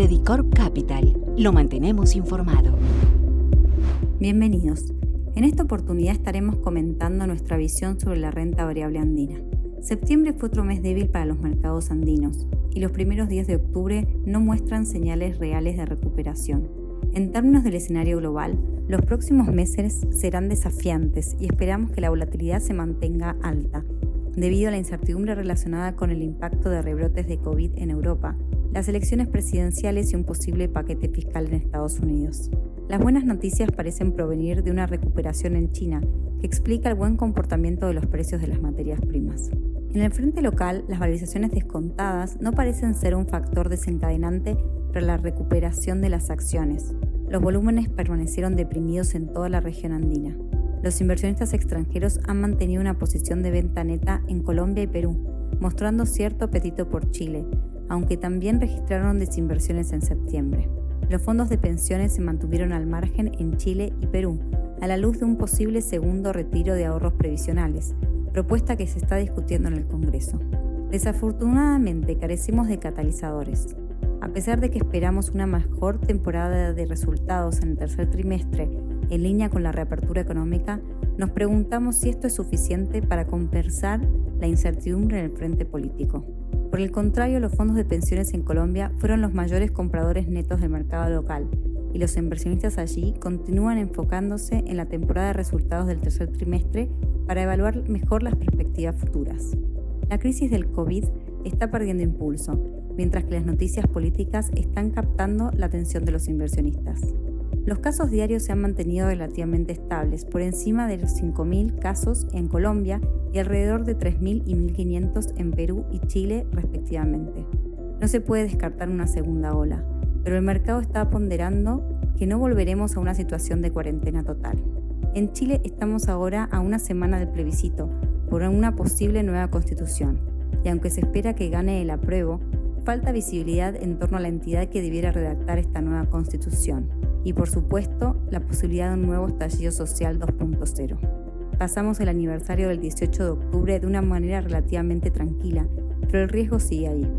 Credicorp Capital. Lo mantenemos informado. Bienvenidos. En esta oportunidad estaremos comentando nuestra visión sobre la renta variable andina. Septiembre fue otro mes débil para los mercados andinos y los primeros días de octubre no muestran señales reales de recuperación. En términos del escenario global, los próximos meses serán desafiantes y esperamos que la volatilidad se mantenga alta, debido a la incertidumbre relacionada con el impacto de rebrotes de COVID en Europa, las elecciones presidenciales y un posible paquete fiscal en Estados Unidos. Las buenas noticias parecen provenir de una recuperación en China, que explica el buen comportamiento de los precios de las materias primas. En el frente local, las valorizaciones descontadas no parecen ser un factor desencadenante para la recuperación de las acciones. Los volúmenes permanecieron deprimidos en toda la región andina. Los inversionistas extranjeros han mantenido una posición de venta neta en Colombia y Perú, mostrando cierto apetito por Chile, aunque también registraron desinversiones en septiembre. Los fondos de pensiones se mantuvieron al margen en Chile y Perú, a la luz de un posible segundo retiro de ahorros previsionales, propuesta que se está discutiendo en el Congreso. Desafortunadamente carecemos de catalizadores. A pesar de que esperamos una mejor temporada de resultados en el tercer trimestre en línea con la reapertura económica, nos preguntamos si esto es suficiente para compensar la incertidumbre en el frente político. Por el contrario, los fondos de pensiones en Colombia fueron los mayores compradores netos del mercado local y los inversionistas allí continúan enfocándose en la temporada de resultados del tercer trimestre para evaluar mejor las perspectivas futuras. La crisis del COVID está perdiendo impulso, mientras que las noticias políticas están captando la atención de los inversionistas. Los casos diarios se han mantenido relativamente estables, por encima de los 5.000 casos en Colombia y alrededor de 3.000 y 1.500 en Perú y Chile respectivamente. No se puede descartar una segunda ola, pero el mercado está ponderando que no volveremos a una situación de cuarentena total. En Chile estamos ahora a una semana del plebiscito por una posible nueva constitución, y aunque se espera que gane el apruebo, falta visibilidad en torno a la entidad que debiera redactar esta nueva constitución y por supuesto la posibilidad de un nuevo estallido social 2.0. Pasamos el aniversario del 18 de octubre de una manera relativamente tranquila, pero el riesgo sigue ahí.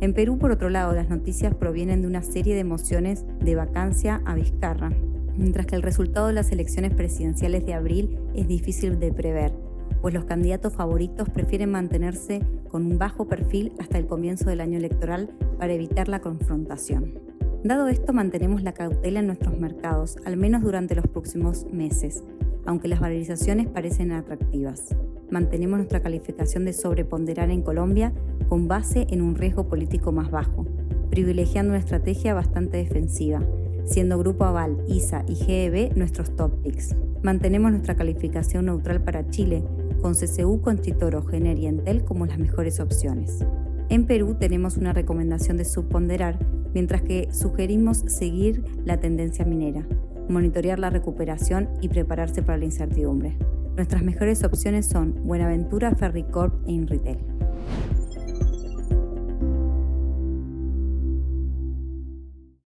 En Perú, por otro lado, las noticias provienen de una serie de emociones de vacancia a Vizcarra, mientras que el resultado de las elecciones presidenciales de abril es difícil de prever, pues los candidatos favoritos prefieren mantenerse con un bajo perfil hasta el comienzo del año electoral para evitar la confrontación. Dado esto, mantenemos la cautela en nuestros mercados, al menos durante los próximos meses, aunque las valorizaciones parecen atractivas. Mantenemos nuestra calificación de sobreponderar en Colombia con base en un riesgo político más bajo, privilegiando una estrategia bastante defensiva, siendo Grupo Aval, ISA y GEB nuestros top picks. Mantenemos nuestra calificación neutral para Chile, con CCU, Conchitoro, Gener y Entel como las mejores opciones. En Perú tenemos una recomendación de subponderar mientras que sugerimos seguir la tendencia minera, monitorear la recuperación y prepararse para la incertidumbre. Nuestras mejores opciones son Buenaventura, Ferricorp e Inritel.